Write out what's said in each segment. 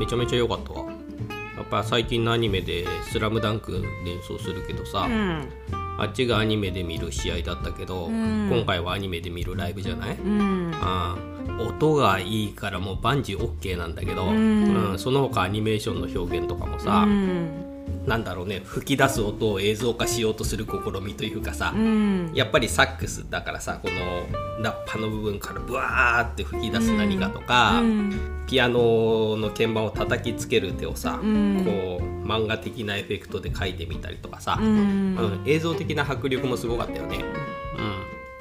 めちゃめちゃ良かったわ。やっぱ最近のアニメで「スラムダンク連想するけどさ、うん。あっちがアニメで見る試合だったけど、ん。今回はアニメで見るライブじゃない、うん。ああ音がいいからもう万事 OK なんだけど、ん。うんその他アニメーションの表現とかもさ、うんなんだろうね吹き出す音を映像化しようとする試みというかさ、うん。やっぱりサックスだからさこのラッパの部分からブワーって吹き出す何かとか、うん。ピアノの鍵盤を叩きつける手をさ、うん。こう漫画的なエフェクトで描いてみたりとかさ、うん。うん映像的な迫力もすごかったよね。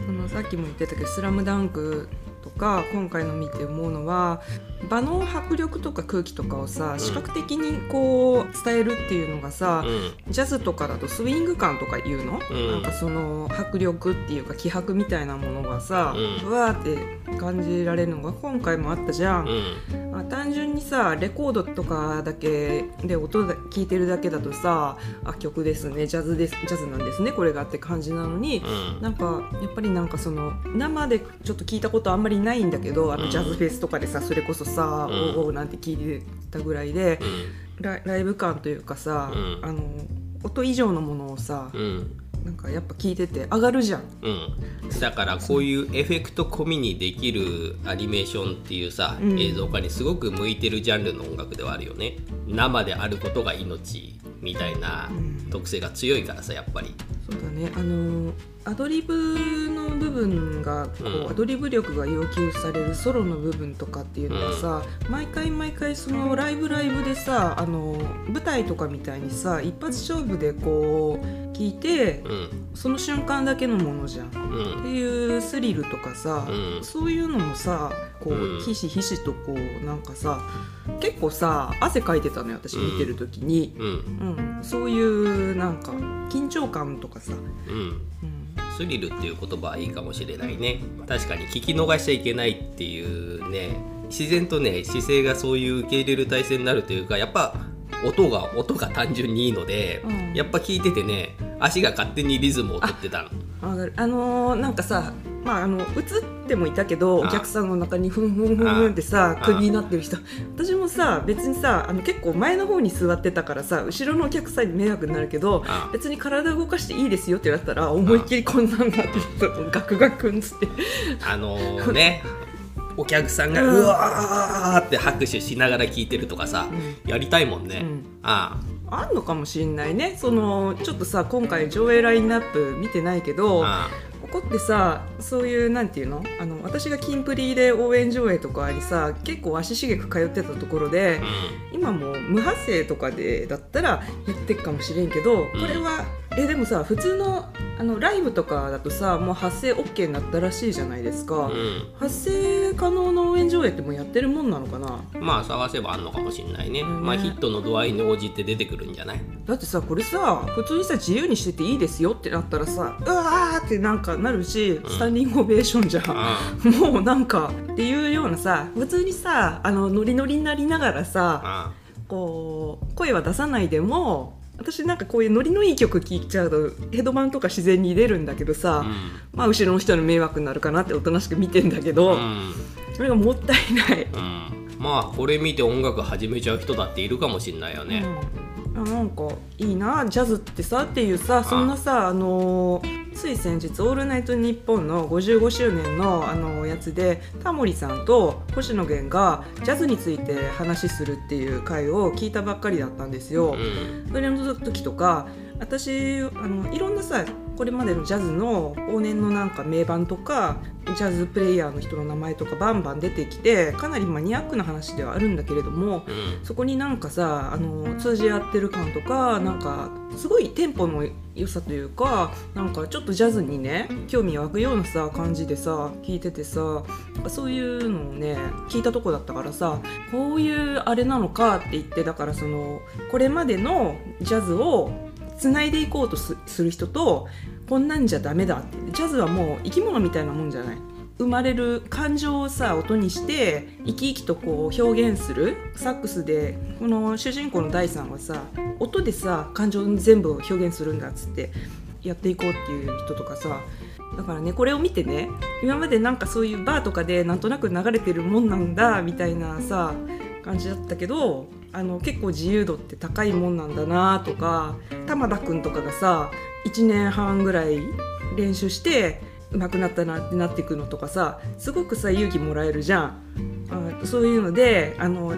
このさっきも言ってたけど「スラムダンクとか今回の見て思うのは場の迫力とか空気とかをさ視覚的にこう伝えるっていうのがさ、うん。うんジャズとかだとスイング感とか言うの、うん。なんかその迫力っていうか気迫みたいなものがさ、うん。うわーって感じられるのが今回もあったじゃん。うん。まあ、単純にさレコードとかだけで音だ聞いてるだけだとさあ曲ですねジャズですジャズなんですねこれがって感じなのに、うん。なんかやっぱりなんかその生でちょっと聞いたことあんまりないんだけどあうん。のジャズフェスとかでさそれこそさ「うん。おーおーなんて聞いてたぐらいでうん。ライライブ感というかさ、うん。あの音以上のものをさうん。なんかやっぱ聞いてて上がるじゃん。うん、だからこういうエフェクト込みにできるアニメーションっていうさ、うん。映像化にすごく向いてるジャンルの音楽ではあるよね。生であることが命みたいなうん。特性が強いからさやっぱり。そうだね。あのアドリブの部分がこう、うん。アドリブ力が要求されるソロの部分とかっていうのがさ、毎回毎回そのライブライブでさあの舞台とかみたいにさ一発勝負でこう聞いてうん。その瞬間だけのものじゃん。っうん。ていうスリルとかさ、うん。そういうのもさこう、うん。ひしひしとこうなんかさ結構さ汗かいてたのよ私見てる時に、うん。うん。そういうなんか緊張感とかさ、うん。うん、スリルっていう言葉はいいかもしれないね。確かに聞き逃しちゃいけないっていうね。自然とね姿勢がそういう受け入れる体制になるというかやっぱ音が音が単純にいいので、うん。やっぱ聞いててね足が勝手にリズムを取ってたの。あのーなんかさまああの映ってもいたけどあ。お客さんの中にふんふんふんふんってさあ。クビになってる人。私もさ別にさあの結構前の方に座ってたからさ後ろのお客さんに迷惑になるけどあ。別に体動かしていいですよって言われたら思いっきりこんなんなってガクガクんつって。あのーね お客さんがうん。うわーって拍手しながら聞いてるとかさ、やりたいもんね、うん。ああ。んのかもしんないね。そのちょっとさ今回上映ラインナップ見てないけどああ怒ってさそういうなんていうの？あの私がキンプリで応援上映とかにさ結構足しげく通ってたところで、う今もう無発声とかでだったらやってっかもしれんけど、これはえでもさ普通のあのライブとかだとさもう発声 OK になったらしいじゃないですか、ん、発声可能の応援上映ってもうやってるもんなのかな？うん、まあ探せばあんのかもしんないね、うんまあヒットの度合いに応じて出てくるんじゃない？だってさこれさ普通にさ自由にしてていいですよってなったらさうわーってなんかなるしスタンディングオベーションじゃん、あもうなんかっていうようなさ普通にさあのノリノリになりながらさあこう声は出さないでも私なんかこういうノリのいい曲聴いちゃうとヘドバンとか自然に出るんだけどさ、うん。まあ後ろの人の迷惑になるかなっておとなしく見てんだけど、うん。それがもったいない。うん、まあこれ見て音楽始めちゃう人だっているかもしんないよね、うん、あなんかいいなジャズってさっていうさそんなさあのーつい先日「オールナイトニッポン」の55周年のあのやつでタモリさんと星野源がジャズについて話するっていう回を聞いたばっかりだったんですよ。うんそれの時とか私あのいろんなさこれまでのジャズの往年のなんか名盤とかジャズプレイヤーの人の名前とかバンバン出てきてかなりマニアックな話ではあるんだけれどもうん。そこになんかさあの通じ合ってる感とかなんかすごいテンポの良さというかなんかちょっとジャズにね興味湧くようなさ感じでさ聞いててさそういうのをね聞いたとこだったからさこういうあれなのかって言ってだからそのこれまでのジャズをつないでいこうとする人とこんなんじゃダメだって。ジャズはもう生き物みたいなもんじゃない。生まれる感情をさ音にして生き生きとこう表現する。サックスでこの主人公の大さんはさ音でさ感情全部表現するんだっつってやっていこうっていう人とかさ。だからねこれを見てね今までなんかそういうバーとかでなんとなく流れてるもんなんだみたいなさ感じだったけどあの結構自由度って高いもんなんだなとか玉田君とかがさ1年半ぐらい練習して上手くなったなってなっていくのとかさすごくさ勇気もらえるじゃん。あそういうのであの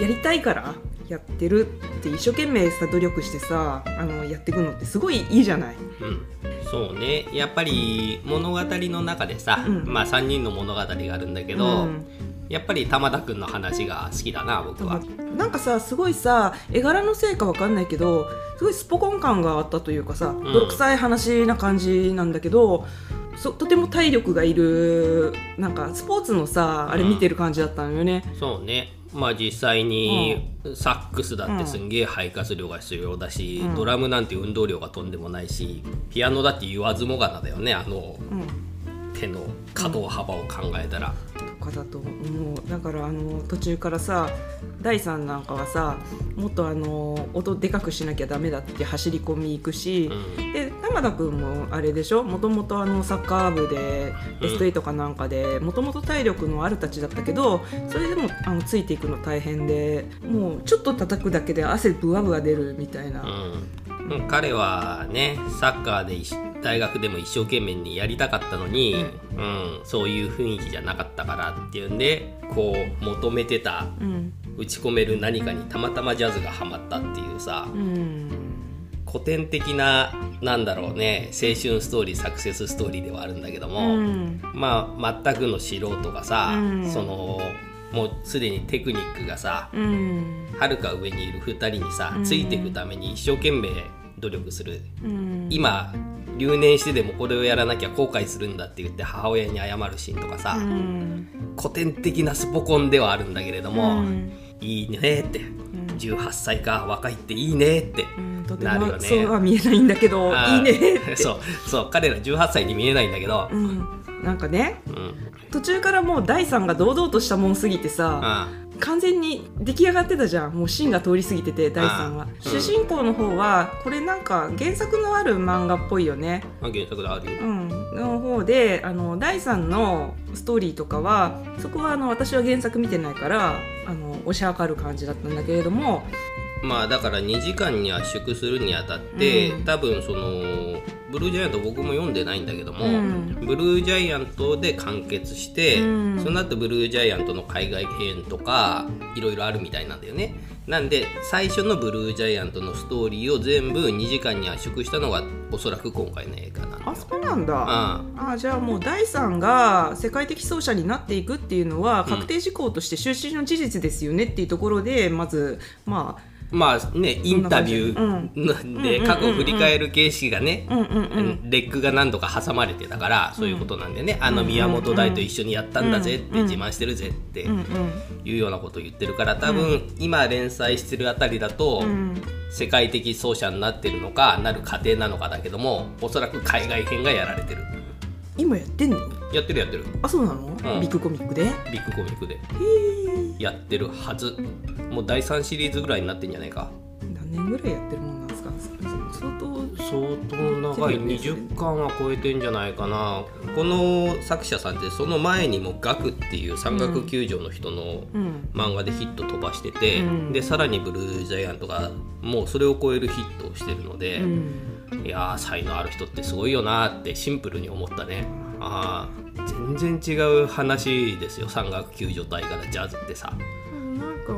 やりたいからやってるって一生懸命さ努力してさあのやっていくのってすごいいいじゃない。うん。そうね。やっぱり物語の中でさ、うん。まあ3人の物語があるんだけど、うんやっぱり玉田君の話が好きだな僕は。なんかさすごいさ絵柄のせいかわかんないけどすごいスポコン感があったというかさ、泥臭い話な感じなんだけどそとても体力がいるなんかスポーツのさあれ見てる感じだったのよね。そうね。まあ実際にサックスだってすんげえ肺活量が必要だし、うん。ドラムなんて運動量がとんでもないしピアノだって言わずもがなだよねあのうん。手の可動幅を考えたら。とかだと思う。だからあの途中からさ第3なんかはさもっとあの音でかくしなきゃダメだって走り込み行くし、うん。で玉田君もあれでしょ？もともとあのサッカー部でベスト8かなんかでもともと体力のあるたちだったけどそれでもあのついていくの大変でもうちょっと叩くだけで汗ブワブワ出るみたいな、うん、彼はねサッカーで一大学でも一生懸命にやりたかったのに、うん。そういう雰囲気じゃなかったからっていうんでこう求めてたうん。打ち込める何かにたまたまジャズがハマったっていうさうん。古典的ななんだろうね青春ストーリーサクセスストーリーではあるんだけどうも、ん。まあ全くの素人がさ、うん。そのもうすでにテクニックがさうん。はるか上にいる2人にさうん。ついていくために一生懸命努力する。うん。今留年してでもこれをやらなきゃ後悔するんだって言って母親に謝るシーンとかさ、うん。古典的なスポコンではあるんだけれども、うん。いいねって、ん。18歳か若いっていいねって、うんとてもなるよね。そうは見えないんだけどいいねって。そうそう彼ら18歳に見えないんだけど、うん、なんかねうん。途中からもう第3が堂々としたもんすぎてさあ完全に出来上がってたじゃん。もう芯が通り過ぎてて第3はあー主人公の方はこれなんか原作のある漫画っぽいよね。あ原作であるよ、うん。の方であの第3のストーリーとかはそこはあの私は原作見てないからあの推し量る感じだったんだけれどもまあだから2時間に圧縮するにあたって、うん。多分そのブルージャイアント僕も読んでないんだけども、うん。ブルージャイアントで完結して、うん。その後ブルージャイアントの海外編とかいろいろあるみたいなんだよね。なんで最初のブルージャイアントのストーリーを全部2時間に圧縮したのがおそらく今回の映画なのあそうなんだ。ああじゃあもう第3が世界的奏者になっていくっていうのは確定事項として収集の事実ですよねっていうところでまずまあまあねインタビューで過去を振り返る形式がね、レックが何度か挟まれてたからそういうことなんでね、あの宮本大と一緒にやったんだぜってうん自慢してるぜってうんいうようなことを言ってるから多分今連載してるあたりだと世界的奏者になってるのかなる過程なのかだけどもおそらく海外編がやられてる今やってんの？やってるやってる。あそうなの、ん。ビッグコミックで？へビッグコミックで。え。やってるはず。もう第3シリーズぐらいになってんじゃないか。何年ぐらいやってるもんなんですか？相当相当長い。20巻は超えてんじゃないかな。この作者さんってその前にも「ガク」っていう山岳救助の人のうん。漫画でヒット飛ばしてて、うん。でさらにブルージャイアントがもうそれを超えるヒットをしてるので、うんいやー才能ある人ってすごいよなーってシンプルに思ったね。あー全然違う話ですよ山岳救助隊からジャズってさ。なんか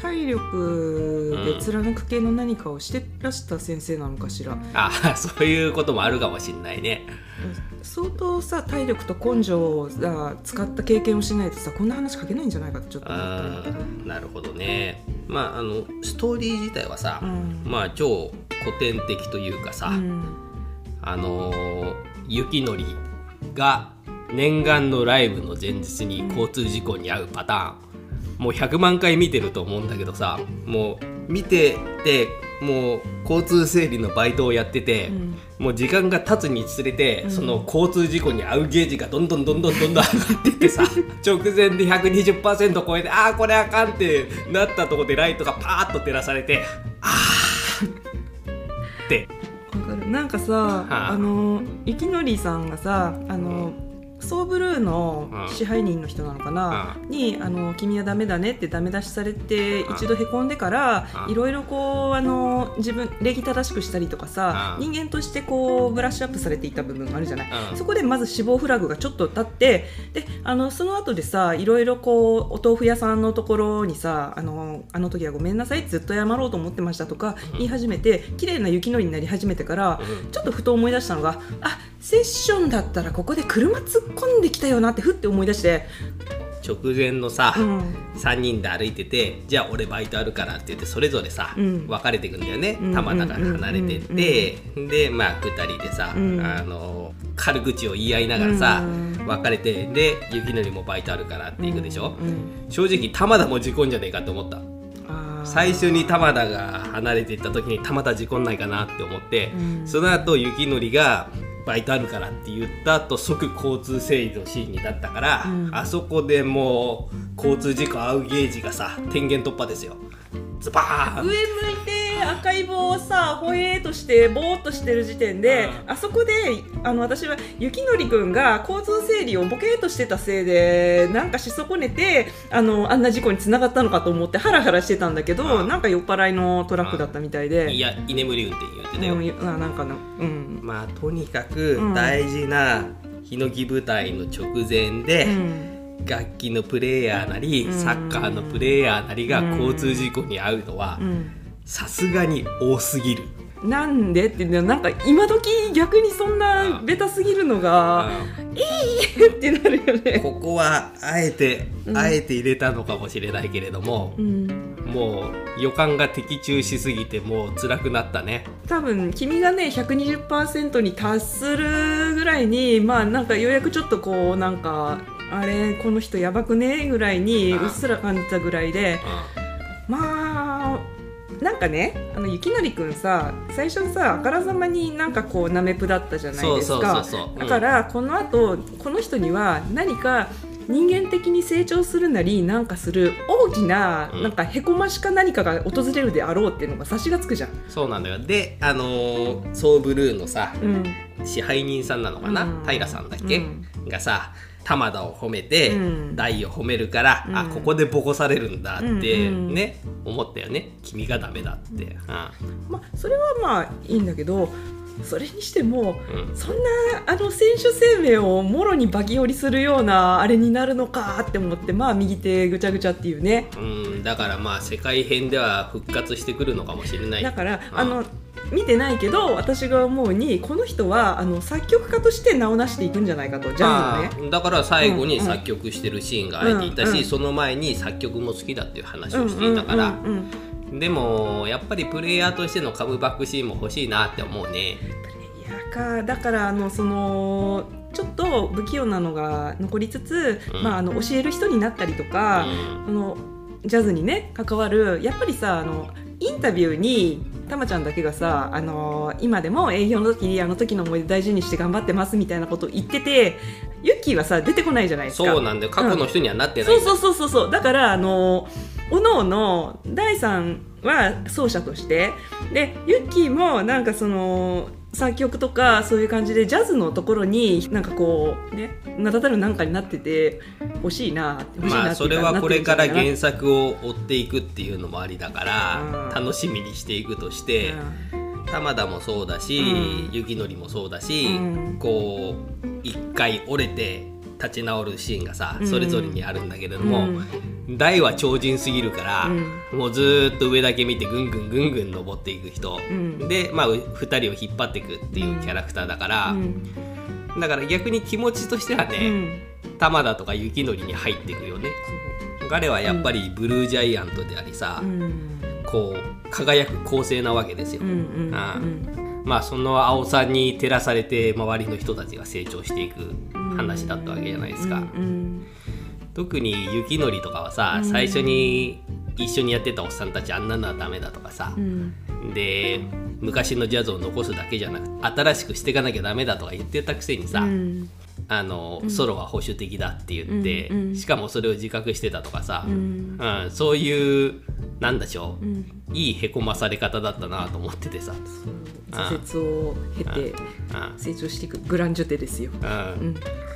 体力で貫く系の何かをしてらした先生なのかしら、あーそういうこともあるかもしんないね。相当さ体力と根性をさ使った経験をしないとさこんな話書けないんじゃないかってちょっと思ったなるほどね。まああのストーリー自体はさ、うん。まあ超古典的というかさ、うん。あのー雪のりが念願のライブの前日に交通事故に遭うパターン、もう100万回見てると思うんだけどさもう見ててもう交通整理のバイトをやってて、ん。もう時間が経つにつれて、その交通事故に遭うゲージがどんどんどんどんどんどん上がってってさ 直前で120%超えてああこれあかんってなったとこでライトがパーッと照らされてああって。わかる。なんかさ、あ。あのゆきのりさんがさあのソーブルーのうん。支配人の人なのかな、にあの「君はダメだね」ってダメ出しされてうん。一度へこんでからうん。いろいろこうあの自分礼儀正しくしたりとかさうん。人間としてこうブラッシュアップされていった部分があるじゃない？うん。そこでまず死亡フラグがちょっと立ってであのその後でさいろいろこうお豆腐屋さんのところにさあのあの時はごめんなさいずっと謝ろうと思ってましたとか言い始めて綺麗な雪のりになり始めてからうん。ちょっとふと思い出したのがあセッションだったらここで車突っ込んできたよなってふって思い出して、直前のさ、うん、3人で歩いててじゃあ俺バイトあるからって言ってそれぞれさ、うん。別れていくんだよね。うん玉田から離れてって、でまあ2人でさ、うん。あの軽口を言い合いながらさ、うん。別れてで雪のりもバイトあるからって行くでしょ、うん正直玉田も事故んじゃねえかと思った。最初に玉田が離れていった時に玉田事故んないかなって思って、うん。その後雪のりがバイトあるからって言った後即交通整理のシーンになったから、うん。あそこでもう交通事故合うゲージがさ天元突破ですよズバーン。上向いて赤い棒をさほえーっとしてぼーっとしてる時点で、うん。あそこであの私は雪のりくんが交通整理をボケーっとしてたせいでなんかし損ねてあのあんな事故につながったのかと思ってハラハラしてたんだけど、うん。なんか酔っ払いのトラックだったみたいで、いや居眠り運転言ってたよ、うん、あなんかなうん、まあとにかくうん。大事なヒノキ舞台の直前で、うん楽器のプレイヤーなり、うん。サッカーのプレイヤーなりが交通事故に遭うのはうん。さすがに多すぎる。なんでってなんか今時逆にそんなベタすぎるのがってなるよね。ここはあえて、うん。あえて入れたのかもしれないけれどもう、ん。もう予感が的中しすぎてもう辛くなったね。多分君がね120%に達するぐらいにまあなんかようやくちょっとこうなんかあれこの人やばくね？ぐらいにあうっすら感じたぐらいでまあなんかねあの雪成くんさ最初さあからさまになんかこうなめぷだったじゃないですか。だからこの後この人には何か人間的に成長するなりなんかする大きなうん。なんかへこましか何かが訪れるであろうっていうのが察しがつくじゃん。そうなんだよ。で、あのーソーブルーのさ、うん。支配人さんなのかな、うん。平さんだっけ、うん。がさ玉田を褒めて、うん。大を褒めるから、うん。あここでボコされるんだってうんうん。ね、思ったよね。君がダメだって、うんまあ、それはまあいいんだけどそれにしてもうん。そんなあの選手生命をもろにバキ折りするようなあれになるのかって思ってまあ右手ぐちゃぐちゃっていうね。うん、だからまあ世界編では復活してくるのかもしれない。だからうんあ。の見てないけど私が思うにこの人はあの作曲家として名を成していくんじゃないかとジャズのね。だから最後に作曲してるシーンがあえていたし、うんうん。その前に作曲も好きだっていう話をしていたから、うんうん。うんうんでもやっぱりプレイヤーとしてのカムバックシーンも欲しいなって思うね。いやか。だからあのそのちょっと不器用なのが残りつつ、うん。まあ、あの教える人になったりとか、うん。あのジャズにね関わるやっぱりさあのインタビューにたまちゃんだけがさあの今でも営業の時にあの時の思い出大事にして頑張ってますみたいなことを言っててユッキーはさ出てこないじゃないですか。そうなんだよ。過去の人にはなってないんだそうそうそうそうだからあのおのおの第三は奏者として。でユッキーもなんかその作曲とかそういう感じでジャズのところになんかこうね名だたるなんかになってて欲しいな欲しいなまあそれはこれから原作を追っていくっていうのもありだから、うん。楽しみにしていくとして、玉田もそうだし、うん。雪のりもそうだし、うん。こう一回折れて立ち直るシーンがさ、うん。それぞれにあるんだけれどうん。も、大は超人すぎるから、うん。もうずーっと上だけ見てぐんぐんぐんぐん登っていく人、うん。で、まあ、う二人を引っ張っていくっていうキャラクターだから、うん。だから逆に気持ちとしてはうね、ん。玉田とか雪のりに入っていくよね。彼はやっぱりブルージャイアントでありさ、うん。こう輝く構成なわけですよ。まあその青さんに照らされて周りの人たちが成長していく話だったわけじゃないですか。うん特に雪のりとかはさ、うん。最初に一緒にやってたおっさんたちあんなのはダメだとかさう、ん。で昔のジャズを残すだけじゃなく新しくしていかなきゃダメだとか言ってたくせにさ、うん。あのソロは保守的だって言って、うんうん。しかもそれを自覚してたとかさ、うん。うんそういうなんだしょう、うん。いいへこまされ方だったなと思っててさ、挫折を経てう成長していくグランジュテですよ。んうん。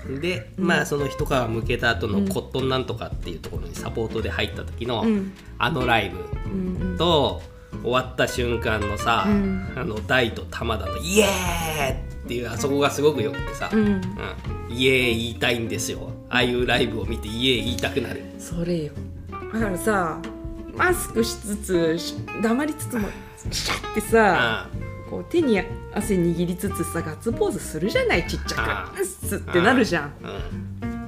うん、で、まあその一皮むけた後のコットンなんとかっていうところにサポートで入った時の、うん。あのライブうんと終わった瞬間のさ、うん。あの大と玉田の「イエーイ!」っていうあそこがすごくよくてさ、うん。うん。イエーイ言いたいんですよ。ああいうライブを見てイエーイ言いたくなる。それよ。だからさマスクしつつし黙りつつもシャッてさあこう手に汗握りつつさガッツポーズするじゃないちっちゃあくすってなるじゃん。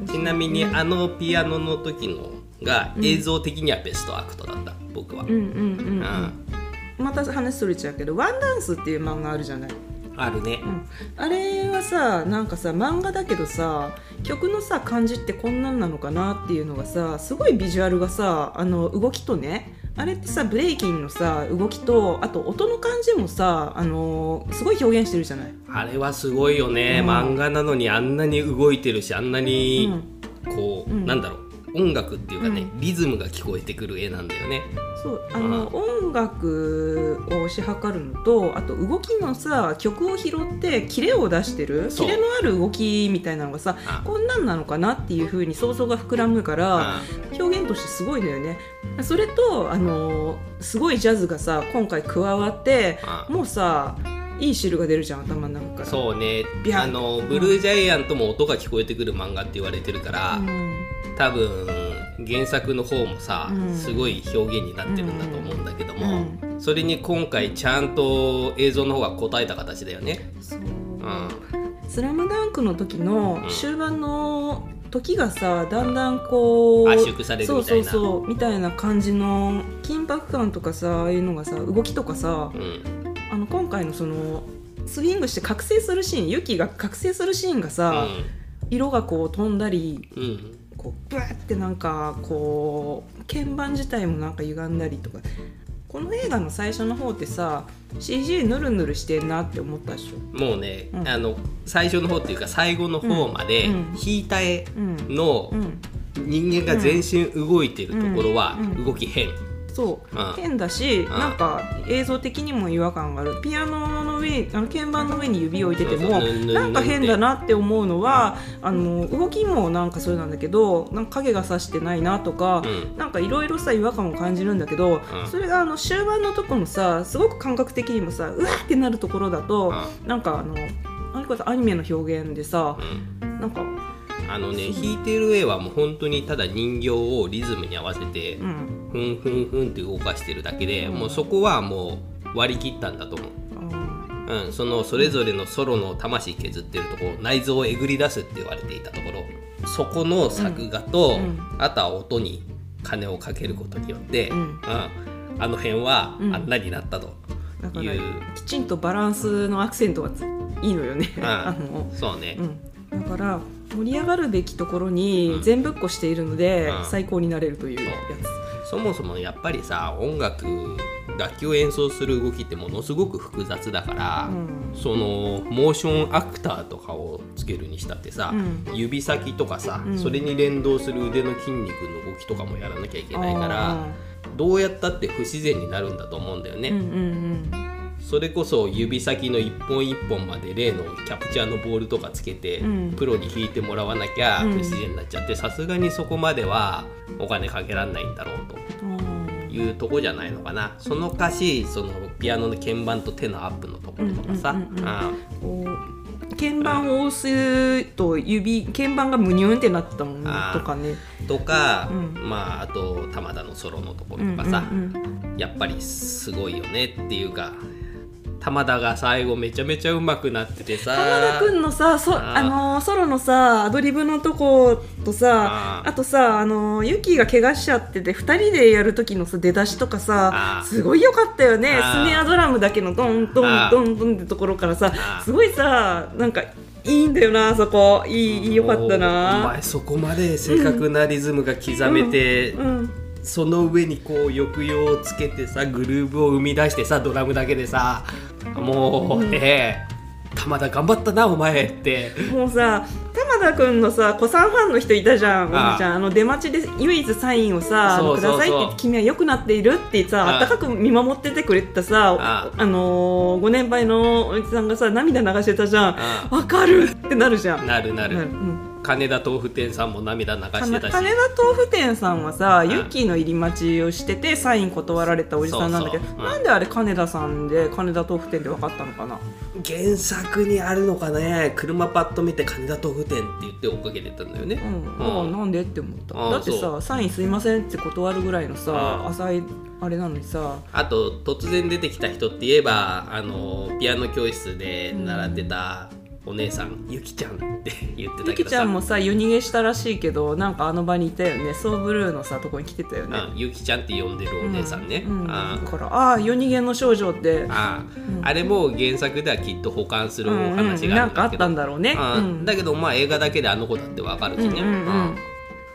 うん、ちなみにあのピアノの時のが映像的にはベストアクトだった僕は、うんうんうんうん。うん、また話それちゃうけど「ワンダンス」っていう漫画あるじゃない、あるね、うん、あれはさなんかさ漫画だけどさ曲のさ感じってこんなんなのかなっていうのがさすごいビジュアルがさあの動きとねあれってさブレイキンのさ動きとあと音の感じもさあのすごい表現してるじゃない？あれはすごいよね、うん。漫画なのにあんなに動いてるしあんなにこう、うん。なんだろう音楽っていうかね、うリズムが聞こえてくる絵なんだよね。そうあの、音楽を推し量るのとあと動きのさ曲を拾ってキレを出してるキレのある動きみたいなのがさあこんなんなのかなっていう風に想像が膨らむからあ表現としてすごいんだよね。それとあのすごいジャズがさ今回加わってあもうさいい汁が出るじゃん頭の中から。そうね。あのブルージャイアントも音が聞こえてくる漫画って言われてるから、うん多分原作の方もさ、うん。すごい表現になってるんだと思うんだけども、うそれに今回ちゃんと映像の方が応えた形だよね。そう。うん。スラムダンクの時のうん。終盤の時がさだんだんこう圧縮されるみたいな。そうそうそうみたいな感じの緊迫感とかさああいうのがさ動きとかさうん。あの今回のそのスイングして覚醒するシーンユキが覚醒するシーンがさ、色がこう飛んだりうんうんこうブワーってなんかこう鍵盤自体もなんか歪んだりとか。この映画の最初の方ってさ CG ぬるぬるしてんなって思ったでしょ。もうね、うん。あの最初の方っていうか最後の方までうんうん。引いた絵うん。のうん。人間が全身動いてるところはうんうん。動き変、そう、うん。変だし、なんか映像的にも違和感がある。ピアノの上あの鍵盤の上に指を置いててもなんか変だなって思うのは、あの動きもなんかそうなんだけどなんか影がさしてないなとか、うん。なんかいろいろさ違和感を感じるんだけど、うん。それがあの終盤のとこのさすごく感覚的にもさうわーってなるところだと、なんかあのあれこそアニメの表現でさう、ん。なんか、あのね弾いてる絵はもう本当にただ人形をリズムに合わせてうん、ふんふんふんって動かしてるだけで、うん。もうそこはもう割り切ったんだと思う。あうん、そのそれぞれのソロの魂削ってるところ内臓をえぐり出すって言われていたところそこの作画と、うん。あとは音に金をかけることによって、うん。うんあの辺はうん。あんなになったという、きちんとバランスのアクセントがついいのよね。うん。あのそうね、うん、だから盛り上がるべきところにうん。全ぶっこしているので、うん。最高になれるというやそもそもやっぱりさ音楽楽器を演奏する動きってものすごく複雑だから、つ、そのモーションアクターとかをつけるにしたってさ、うん。指先とかさ、うん。それに連動する腕の筋肉の動きとかもやらなきゃいけないからあどうやったって不自然になるんだと思うんだよね、ーうんうんそれこそ指先の一本一本まで例のキャプチャーのボールとかつけて、うん。プロに弾いてもらわなきゃうん。不自然になっちゃってさすがにそこまではお金かけられないんだろうというとこじゃないのかな。その歌詞そのピアノの鍵盤と手のアップのところとかさ、鍵盤を押すと指鍵盤がムニュンってなったもんあーとかね。とか、うん。まああと玉田のソロのところとかさ、やっぱりすごいよねっていうか玉田が最後めちゃめちゃ上手くなっててさ。浜田君のさそあのーソロのさアドリブのとことさあとさあのーユキが怪我しちゃってて2人でやる時のさ出だしとかあさー。すごい良かったよね。スネアドラムだけのドンドンドンドンってところからさすごいさなんかいいんだよなあそこ。いいいい良かったおな前そこまで正確なリズムが刻めて、うん。その上にこう抑揚をつけてさグルーブを生み出してさドラムだけでさもうね、玉田頑張ったなお前って。もうさ玉田君のさ子さんファンの人いたじゃんおあ。あじちゃん。あの出待ちで唯一サインをさくださいって君は良くなっているってさあったかく見守っててくれてたさああ。のーご年配のおじさんがさ涙流してたじゃん。あわかるってなるじゃん。なるなる。うん金田豆腐店さんも涙流金してたし。金田豆腐店さんはさ、ん。ユッキーの入り待ちをしててサイン断られたおじさんなんだけどそうん。なんであれ金田さんで金田豆腐店で分かったのかな？原作にあるのかね？車パッと見て金田豆腐店って言って追っかけてたんだよね。うん、だからなんでって思った、うんだってそさサインすいませんって断るぐらいのさ、うん。浅いあれなのにさ。あと突然出てきた人って言えばあのピアノ教室で習ってたお姉さん、ゆきちゃんって 言ってたゆきけどさ。ちゃんもさ夜逃げしたらしいけどなんかあの場にいたよね。ソーブルーのさとこに来てたよね、うんゆきちゃんって呼んでるお姉さんね、うんあだからああ夜逃げの少女って。ああれも原作ではきっと保管するおうんうん話があなんかあっるんだけど、たんだろうね、あうんだけどまあ映画だけであの子だってわかるしね、うんうんうん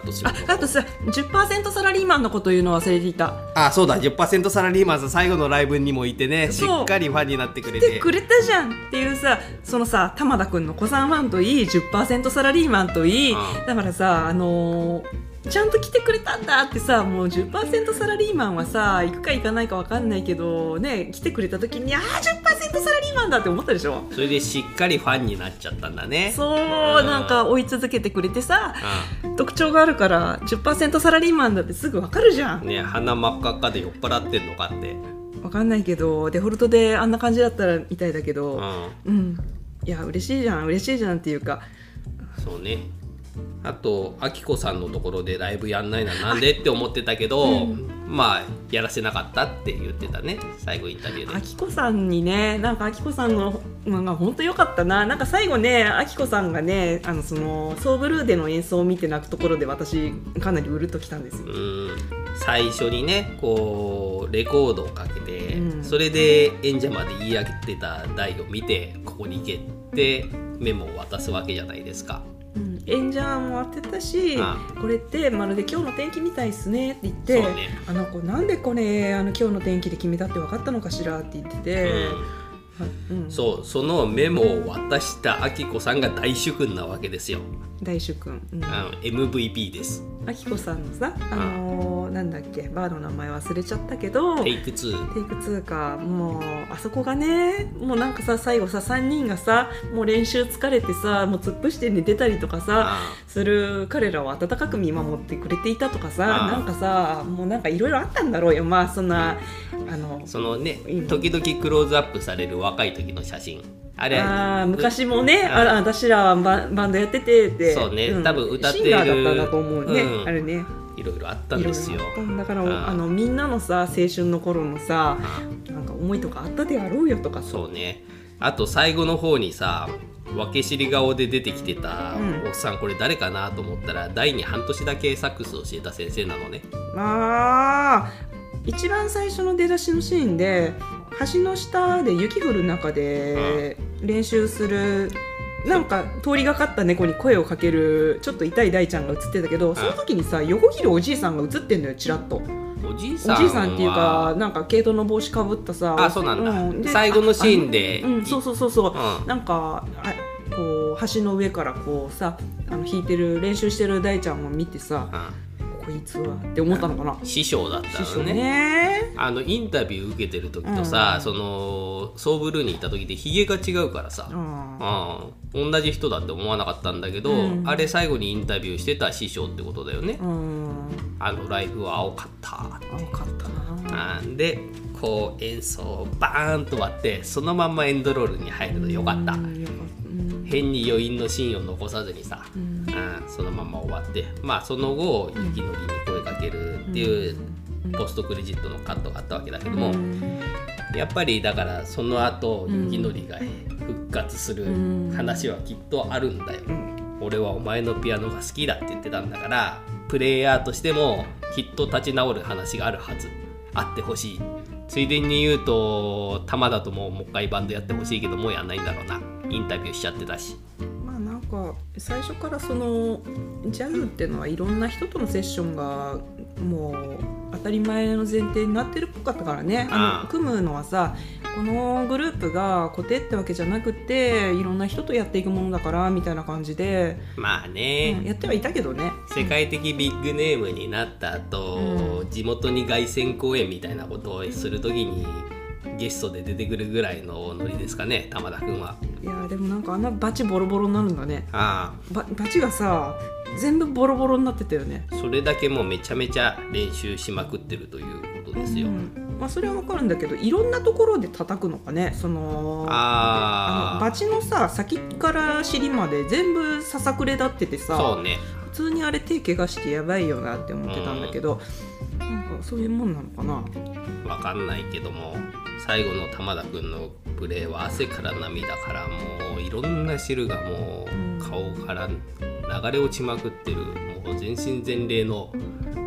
どうするああとさ10%サラリーマンのこと言うの忘れていた。あそうだ。10%サラリーマンさん最後のライブにもいてねしっかりファンになってくれて。くれたじゃんっていうさそのさ玉田君の子さんファンといい10%サラリーマンといい、うん。だからさあのーちゃんと来てくれたんだってさもう10%サラリーマンはさ行くか行かないか分かんないけどね来てくれた時にあー10%サラリーマンだって思ったでしょ？それでしっかりファンになっちゃったんだね。そううん。なんか追い続けてくれてさう特徴があるから10%サラリーマンだってすぐ分かるじゃん。んね鼻真っ赤っかで酔っ払ってんのかって。分かんないけどデフォルトであんな感じだったらみたいだけうどん。うん。いや嬉しいじゃん嬉しいじゃんっていうか。そうねあとあきこさんのところでライブやんないのはなんでって思ってたけど、うん。まあやらせなかったって言ってたね。最後インタビューであきこさんにねなんかあきこさんののが本当良かったな。なんか最後ねあきこさんがねあのそのソーブルーでの演奏を見て泣くところで私かなりうるっときたんですよ。うん。最初にねこうレコードをかけて、うん。それで演者まで言い上げてた台を見てここに行けってメモを渡すわけじゃないですか。うん、演者も当てたしあこれってまるで今日の天気みたいっすねって言って、ね。あの子なんでこれあの今日の天気で決めたって分かったのかしらって言ってて、うん。うん、そうそのメモを渡したあきこさんが大主君なわけですよ。大主君、うん、あの MVP です。あきこさんのさあ。のーなんだっけバーの名前忘れちゃったけどテイク2。テイク2か。もうあそこがねもうなんかさ最後さ3人がさもう練習疲れてさもう突っ伏して寝てたりとかさあする彼らを温かく見守ってくれていたとかさあなんかさもうなんかいろいろあったんだろうよ。まあそんなあのそのねうん時々クローズアップされる若い時の写真。あれあー昔もねああ私らはババンドやっててってそうね。ん。多分歌ってる。シンガーだったんだと思うね、うん。あれね。いろいろあったんですよ。だからうん。あのみんなのさ青春の頃のさあなんか思いとかあったであろうよとかさ。そうね。あと最後の方にさ分け知り顔で出てきてたうん。おっさん、これ誰かなと思ったら第に半年だけサックスを教えた先生なのね。まあ。一番最初の出だしのシーンで橋の下で雪降る中で練習するなんか通りがかった猫に声をかけるちょっと痛い大ちゃんが映ってたけどその時にさ横切るおじいさんが映ってんのよちらっと。おじいおさんは？じいさんっていうかなんか毛糸の帽子かぶったさあそうなんだ。で最後のシーンで。あうんそうそうそうそう。うん。なんかあこう橋の上からこうさあの弾いてる練習してる大ちゃんを見てさこいつはって思ったのかな。師匠だったのね。ね。あのインタビュー受けてる時とさ、そのソーブルーに行った時でヒゲが違うからさ、あうん、同じ人だって思わなかったんだけど、うん。あれ最後にインタビューしてた師匠ってことだよね、うん。あのライブは青かった青かったな。あでこう演奏をバーンと割ってそのまんまエンドロールに入るのよかった、変に余韻のシーンを残さずにさ、うんうんそのまま終わってまあその後雪のりに声かけるっていうポストクレジットのカットがあったわけだけども、うん。やっぱりだからその後うん。雪のりが復活するうん。話はきっとあるんだよ、うん。俺はお前のピアノが好きだって言ってたんだからプレイヤーとしてもきっと立ち直る話があるはず。あってほしい。ついでに言うと玉田とももう一回バンドやってほしいけどもうやんないんだろうな。インタビューしちゃってたしか最初からそのジャズっていうのはいろんな人とのセッションがもう当たり前の前提になってるっぽかったからね。あの組むのはさこのグループが固定ってわけじゃなくていろんな人とやっていくものだからみたいな感じで、まあね、うんやってはいたけどね。世界的ビッグネームになった後、う地元に凱旋公演みたいなことをするときにゲストで出てくるぐらいのノリですかね玉田君はいやーでもなんかあんなバチボロボロになるんだね。あババチがさ全部ボロボロになってたよね。あそれだけもうめちゃめちゃ練習しまくってるということですよ、うん。まあ、それはわかるんだけどいろんなところで叩くのかね。そのあああのバチのさ先から尻まで全部ささくれ立っててさそうね。普通にあれ手怪我してやばいよなって思ってたんだけど、なんかそういうもんなのかな。わかんないけども最後の玉田君のプレーは汗から涙からもういろんな汁がもう顔から流れ落ちまくってるもう全身全霊の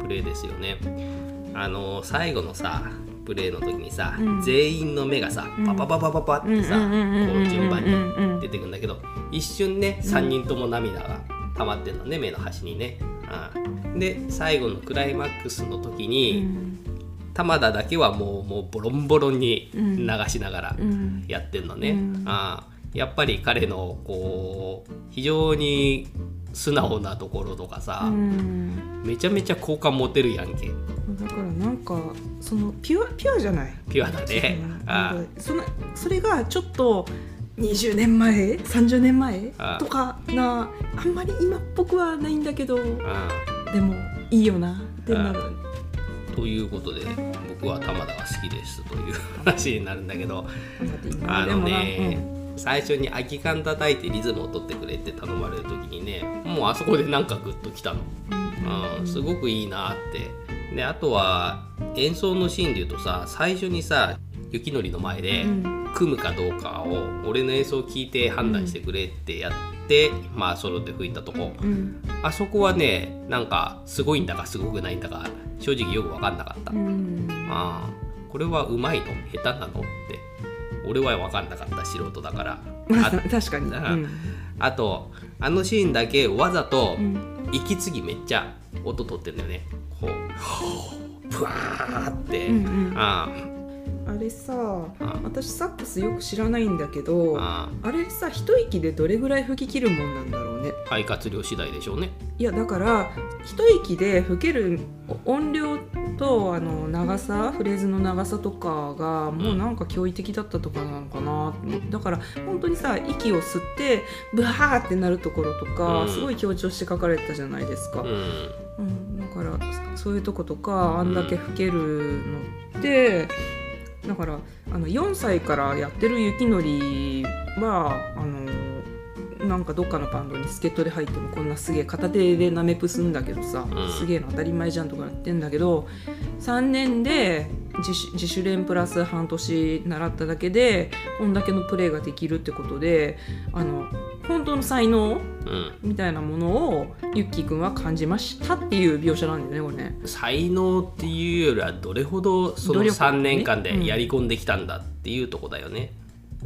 プレーですよね。あの最後のさプレーの時にさ、うん。全員の目がさパパパパパパってさこう順番に出てくるんだけど一瞬ね3人とも涙が溜まってるのね目の端にね、うん、で最後のクライマックスの時うに、ん玉田だけはもうもうボロンボロンにうん。流しながらうん。やってるのね、うん。ああやっぱり彼のこう非常に素直なところとかさ、うん。めちゃめちゃ好感持てるやんけ。だからなんかそのピュアピュアじゃない？ピュアだね。うんあそのそれがちょっと20年前30年前とかなあんまり今っぽくはないんだけどでもいいよなってなるということで僕は玉田が好きですという話になるんだけどあのね、最初に空き缶叩いてリズムを取ってくれって頼まれる時にねもうあそこでなんかグッときたの、うん、すごくいいなって。であとは演奏のシーンで言うとさ最初にさ雪のりの前でうん。組むかどうかを俺の演奏を聞いて判断してくれってやって、まあソロで吹いたとこ。うん。あそこはねなんかすごいんだかすごくないんだか正直よく分かんなかった、うん。ああこれはうまいの下手なのって俺は分かんなかった素人だから。確かに、あうん。あとあのシーンだけわざとうん。息継ぎめっちゃ音取ってんだよね。こうブワーって、うんうん。ああ。れさあ私サックスよく知らないんだけどあ。あれさ一息でどれぐらい吹き切るもんなんだろう？ね。肺活量次第でしょうね。いやだから一息で吹ける音量とあの長さフレーズの長さとかがもうなんか驚異的だったとかなのかな、だから本当にさ息を吸ってブワーってなるところとか、うん。すごい強調して書かれてたじゃないですか、うん。うん、だからそういうとことかあんだけ吹けるのって、だからあの4歳からやってる雪のりはあのなんかどっかのバンドに助っ人で入ってもこんなすげえ片手でなめプすんだけどさ、うん。すげえの当たり前じゃんとかやってんだけど3年で自主自主練プラス半年習っただけでこんだけのプレーができるってことであの本当の才能うん。みたいなものをユッキーくんは感じましたっていう描写なんだよねこれね。才能っていうよりはどれほどその努力ね。3年間でやり込んできたんだっていうとこだよね、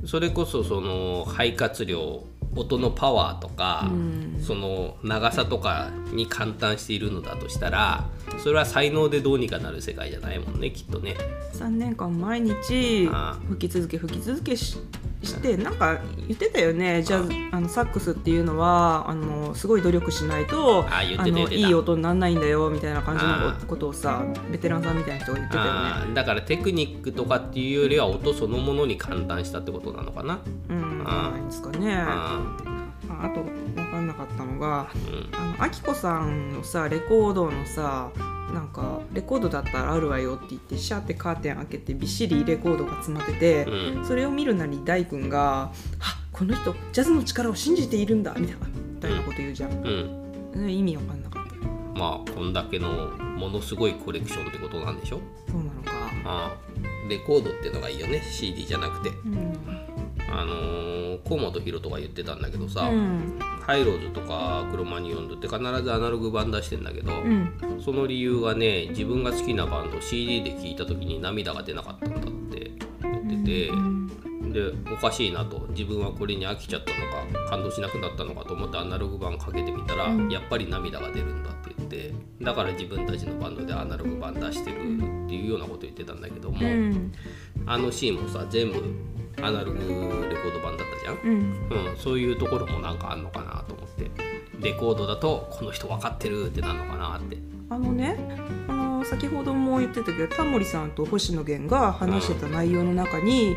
それこそその肺活量音のパワーとか、うん。その長さとかに感嘆しているのだとしたらそれは才能でどうにかなる世界じゃないもんねきっとね。3年間毎日吹き続け吹き続けししてなんか言ってたよね。じゃああ。のサックスっていうのはあのすごい努力しないとあのいい音にならないんだよみたいな感じあ。のことをさベテランさんみたいな人が言ってたよね。だからテクニックとかっていうよりは音そのものに感嘆したってことなのかな。うん、じゃないですかね。あと分かんなかったのがーうん。あのアキコさんのさレコードのさなんかレコードだったらあるわよって言ってシャーってカーテン開けてびっしりレコードが詰まってて、うん。それを見るなり大君が「あこの人ジャズの力を信じているんだ」みたいなみたいなこと言うじゃん、うん。ね意味わかんなかった。まあこんだけのものすごいコレクションってことなんでしょ？そうなのか。ああ。レコードっていうのがいいよね。CD じゃなくて。うん、あのー河本大とか言ってたんだけどさ、うん。ハイローズとかクロマニヨンドって必ずアナログ版出してんだけど、うん、その理由がね自分が好きなバンドを CD で聴いた時に涙が出なかったんだって言ってて、うん。でおかしいなと自分はこれに飽きちゃったのか感動しなくなったのかと思ってアナログ版かけてみたら、うん。やっぱり涙が出るんだって言ってだから自分たちのバンドでアナログ版出してるっていうようなこと言ってたんだけども、うん。あのシーンもさ全部アナログレコード版だったじゃん、うん。うん、そういうところもなんかあんのかなと思って。レコードだとこの人分かってるってなるのかなって。あのねあの先ほども言ってたけどタモリさんと星野源が話してた内容の中に、う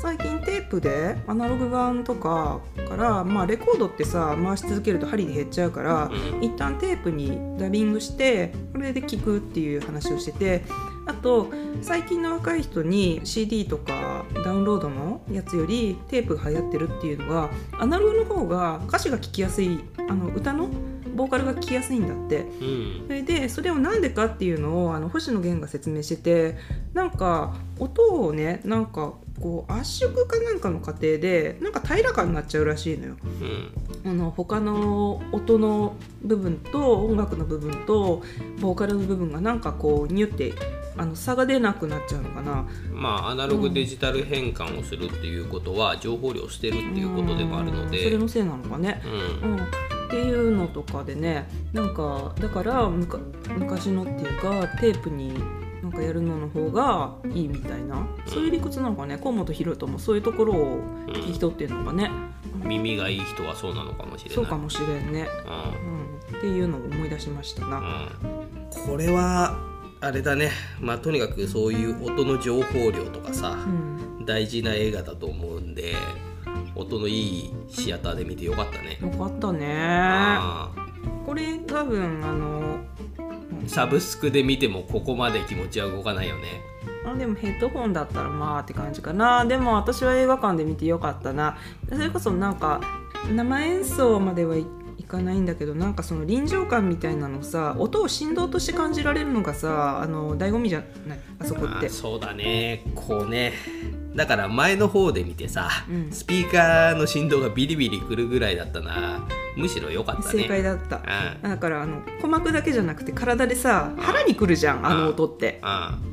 最近テープでアナログ版とかから、まあ、レコードってさ回し続けると針で減っちゃうから、んうん。一旦テープにダビングしてこれで聴くっていう話をしててあと最近の若い人に CD とかダウンロードのやつよりテープが流行ってるっていうのはアナログの方が歌詞が聴きやすいあの歌のボーカルが聴きやすいんだって。うん。それでそれをなんでかっていうのをあの星野源が説明しててなんか音をねなんかこう圧縮かなんかの過程でなんか平らかになっちゃうらしいのよ。うん。あの他の音の部分と音楽の部分とボーカルの部分がなんかこうニュってあの差が出なくなっちゃうのかな。まあアナログデジタル変換をするっていうことは情報量を捨てるっていうことでもあるのうん。でそれのせいなのかね。うん。うん、っていうのとかでねなんかだからむか昔のっていうかテープになんかやるのの方がいいみたいな。そういう理屈なのかね。河本大翔もそういうところを聞き取ってるのかね、耳がいい人はそうなのかもしれない。そうかもしれんね、ううん、っていうのを思い出しましたな、んうん。これはあれだね。まあとにかくそういう音の情報量とかさうん、大事な映画だと思うんで音のいいシアターで見てよかったね。よかったね。あこれ多分あのーサブスクで見てもここまで気持ちは動かないよね。あでもヘッドホンだったらまあって感じかな。でも私は映画館で見てよかったな。それこそなんか生演奏まではかないんだけどなんかその臨場感みたいなのさ音を振動として感じられるのがさあの醍醐味じゃない？あそこって。そうだね。こうね。だから前の方で見てさ、うん。スピーカーの振動がビリビリくるぐらいだったな。むしろ良かったね。正解だった。うん。だからあの鼓膜だけじゃなくて体でさ腹にくるじゃんあの音って。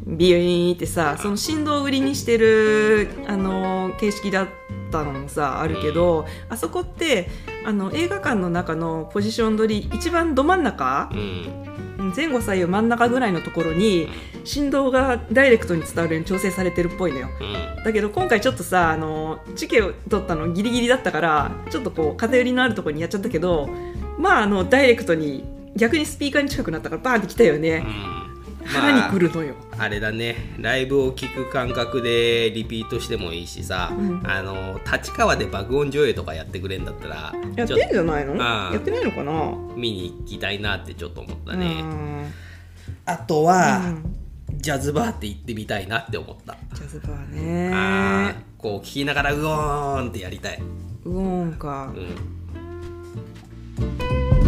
うん。ビヨーンってさその振動を売りにしてるあの形式だったのもさあるけど、あそこってあの映画館の中のポジション取り一番ど真ん中？うん。前後左右真ん中ぐらいのところに振動がダイレクトに伝わるように調整されてるっぽいのよ。うん。だけど今回ちょっとさあのチケを取ったのギリギリだったからちょっとこう偏りのあるところにやっちゃったけどまああのダイレクトに逆にスピーカーに近くなったからバーンってきたよね、うん腹にくるのよ、あれだね。ライブを聴く感覚でリピートしてもいいしさ、うん。あの立川で爆音上映とかやってくれんだったらやってんじゃないの？ああやってないのかな？と見に行きたいなってちょっと思ったうね、ん。あとは、うん。ジャズバーって行ってみたいなって思った、ジャズバーあねーこう聴きながらうおーんってやりたい、ウォーンか。うん、